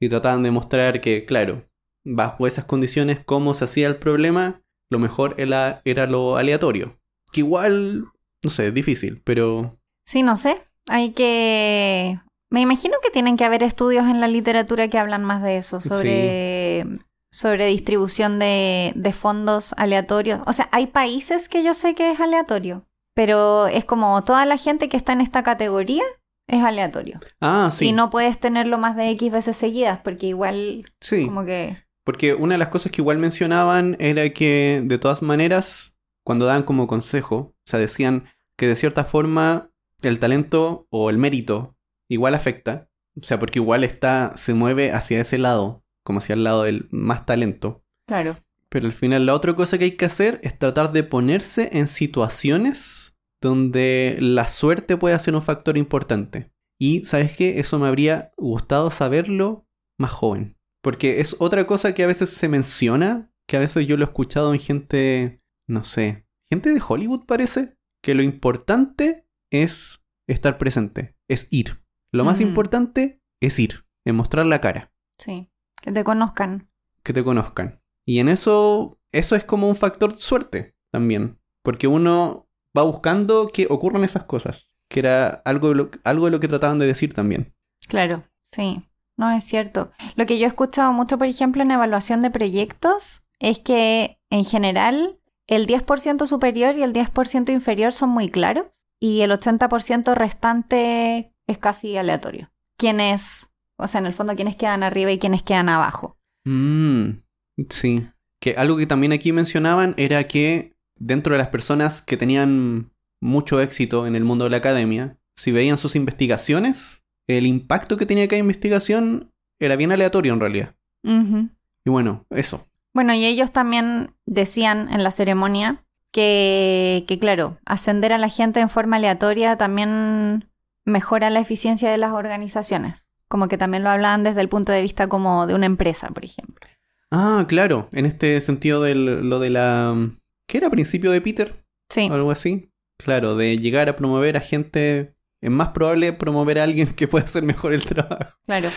Y trataban de mostrar que, claro, bajo esas condiciones, cómo se hacía el problema, lo mejor era, era lo aleatorio. Que igual, no sé, es difícil, pero Sí, no sé. Hay que... Me imagino que tienen que haber estudios en la literatura que hablan más de eso, sobre, sobre distribución de, de fondos aleatorios. O sea, hay países que yo sé que es aleatorio, pero es como toda la gente que está en esta categoría es aleatorio. Ah, sí. Y no puedes tenerlo más de X veces seguidas, porque igual sí. como que... Porque una de las cosas que igual mencionaban era que, de todas maneras, cuando daban como consejo, o sea, decían que de cierta forma el talento o el mérito igual afecta. O sea, porque igual está, se mueve hacia ese lado, como hacia el lado del más talento. Claro. Pero al final la otra cosa que hay que hacer es tratar de ponerse en situaciones donde la suerte puede ser un factor importante. Y sabes qué, eso me habría gustado saberlo más joven. Porque es otra cosa que a veces se menciona, que a veces yo lo he escuchado en gente, no sé, gente de Hollywood parece, que lo importante es estar presente, es ir. Lo más importante es ir, es mostrar la cara Sí. Que te conozcan. que te conozcan. Y en eso, eso es como un factor suerte también. Porque uno va buscando que ocurran esas cosas. Que era algo, de lo- algo de lo que trataban de decir también. Claro, sí. No es cierto. Lo que yo he escuchado mucho, por ejemplo, en evaluación de proyectos, es que en general el 10% superior y el 10% inferior son muy claros y el 80% restante es casi aleatorio. ¿Quiénes, o sea, en el fondo, quiénes quedan arriba y quiénes quedan abajo? Mm, sí. Que algo que también aquí mencionaban era que dentro de las personas que tenían mucho éxito en el mundo de la academia, si veían sus investigaciones, el impacto que tenía cada investigación era bien aleatorio en realidad. Y bueno, eso. Bueno, y ellos también decían en la ceremonia que, que, claro, ascender a la gente en forma aleatoria también mejora la eficiencia de las organizaciones. Como que también lo hablaban desde el punto de vista como de una empresa, por ejemplo. Ah, claro, en este sentido de lo de la... ¿Qué era principio de Peter? Sí. O algo así. Claro, de llegar a promover a gente... Es más probable promover a alguien que pueda hacer mejor el trabajo. Claro.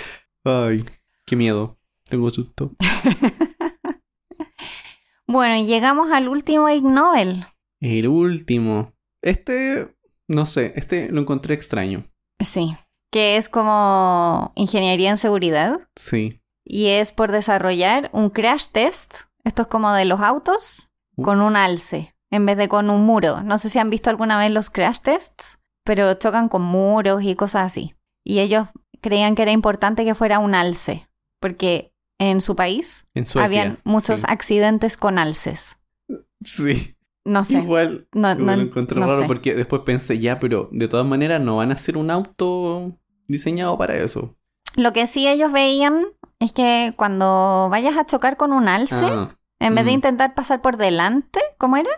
Ay, qué miedo. Tengo susto. bueno, y llegamos al último Ig Nobel. El último. Este, no sé, este lo encontré extraño. Sí. Que es como ingeniería en seguridad. Sí. Y es por desarrollar un crash test. Esto es como de los autos. Uh. Con un alce. En vez de con un muro. No sé si han visto alguna vez los crash tests. Pero chocan con muros y cosas así. Y ellos creían que era importante que fuera un alce. Porque en su país En Suecia. habían muchos sí. accidentes con alces. Sí. No sé. Igual No, lo no, encontré no raro sé. porque después pensé, ya, pero de todas maneras no van a hacer un auto diseñado para eso. Lo que sí ellos veían es que cuando vayas a chocar con un alce, Ah, en vez de mm. intentar pasar por delante, ¿cómo era?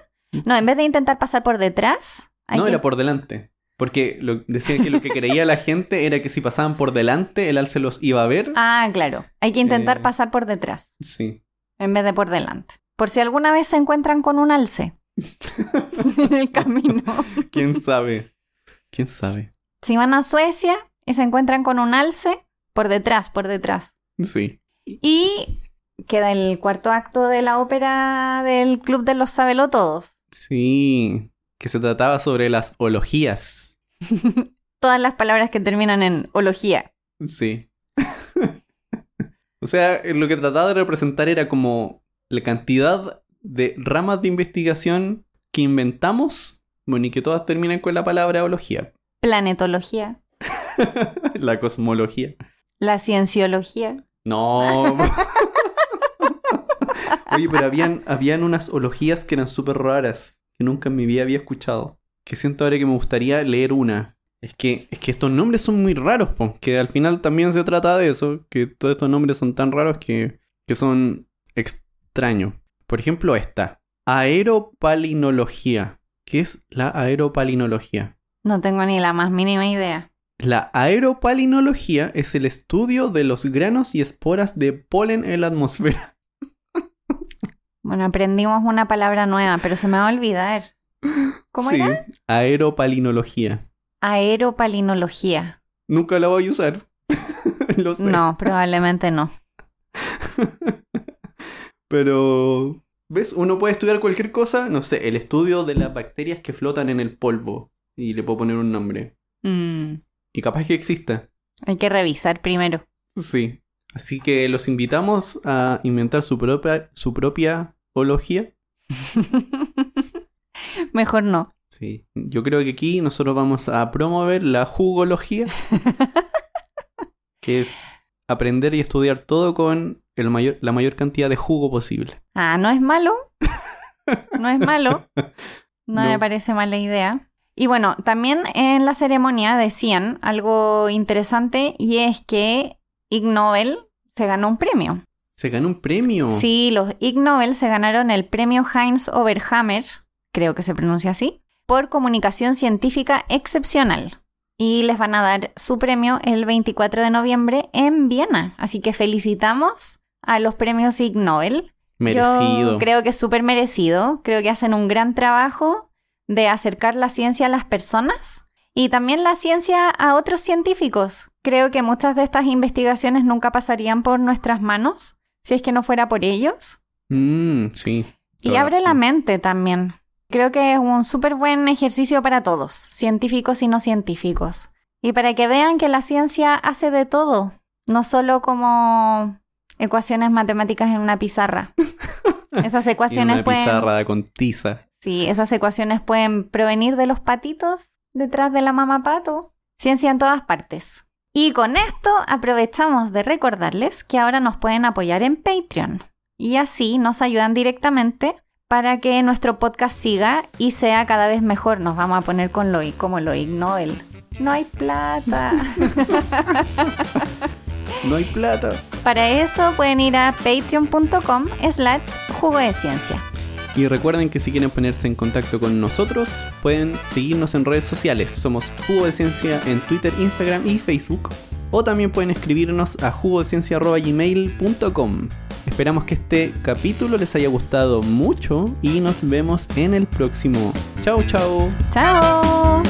No, en vez de intentar pasar por detrás, no, que- era por delante. Porque lo, decían que lo que creía la gente era que si pasaban por delante, el alce los iba a ver. Ah, claro. Hay que intentar Eh. pasar por detrás, Sí. en vez de por delante. Por si alguna vez se encuentran con un alce en el camino. ¿Quién sabe? ¿Quién sabe? Si van a Suecia y se encuentran con un alce, por detrás, por detrás. Sí. Y queda el cuarto acto de la ópera del Club de los Sabelotodos. Sí. Que se trataba sobre las ologías. Todas las palabras que terminan en ología. Sí. o sea, lo que trataba de representar era como la cantidad de ramas de investigación que inventamos, bueno, y que todas terminan con la palabra ología. Planetología. la cosmología. La cienciología. No. Oye, pero habían, habían unas ologías que eran súper raras, que nunca en mi vida había escuchado. Que siento ahora que me gustaría leer una. Es que, es que estos nombres son muy raros, po, que al final también se trata de eso, que todos estos nombres son tan raros que, que son extraños. Por ejemplo, esta. Aeropalinología. ¿Qué es la aeropalinología? No tengo ni la más mínima idea. La aeropalinología es el estudio de los granos y esporas de polen en la atmósfera. Bueno, aprendimos una palabra nueva, pero se me va a olvidar. ¿Cómo sí, era? aeropalinología. Aeropalinología. Nunca la voy a usar. Lo sé. No, probablemente no. Pero, ¿ves? Uno puede estudiar cualquier cosa. No sé, el estudio de las bacterias que flotan en el polvo. Y le puedo poner un nombre. Mm, Y capaz que exista. hay que revisar primero. Sí. Así que los invitamos a inventar su propia, su propia ología. Mejor no. Sí. Yo creo que aquí nosotros vamos a promover la jugología. que es aprender y estudiar todo con el mayor, la mayor cantidad de jugo posible. Ah, no es malo. No es malo. No, me No. parece mala idea. Y bueno, también en la ceremonia decían algo interesante y es que Ig Nobel se ganó un premio. Se ganó un premio. Sí, los Ig Nobel se ganaron el premio Heinz Oberhammer, creo que se pronuncia así, por comunicación científica excepcional. Y les van a dar su premio el 24 de noviembre en Viena. Así que felicitamos a los premios Ig Nobel. Merecido. Yo creo que es súper merecido. Creo que hacen un gran trabajo de acercar la ciencia a las personas y también la ciencia a otros científicos. Creo que muchas de estas investigaciones nunca pasarían por nuestras manos si es que no fuera por ellos. Mm, sí. Y abre la mente también. Creo que es un súper buen ejercicio para todos, científicos y no científicos. Y para que vean que la ciencia hace de todo, no solo como ecuaciones matemáticas en una pizarra. Esas ecuaciones una pueden... pizarra con tiza. Sí, esas ecuaciones pueden provenir de los patitos detrás de la mamá pato. Ciencia en todas partes. Y con esto aprovechamos de recordarles que ahora nos pueden apoyar en Patreon. Y así nos ayudan directamente para que nuestro podcast siga y sea cada vez mejor. Nos vamos a poner con lo como lo Nobel. No hay plata. No hay plata. Para eso pueden ir a patreon.com slash jugo de ciencia. Y recuerden que si quieren ponerse en contacto con nosotros, pueden seguirnos en redes sociales. Somos Jugo de Ciencia en Twitter, Instagram y Facebook. O también pueden escribirnos a jugodeciencia.gmail.com. Esperamos que este capítulo les haya gustado mucho y nos vemos en el próximo. Chao, chao. ¡Chao!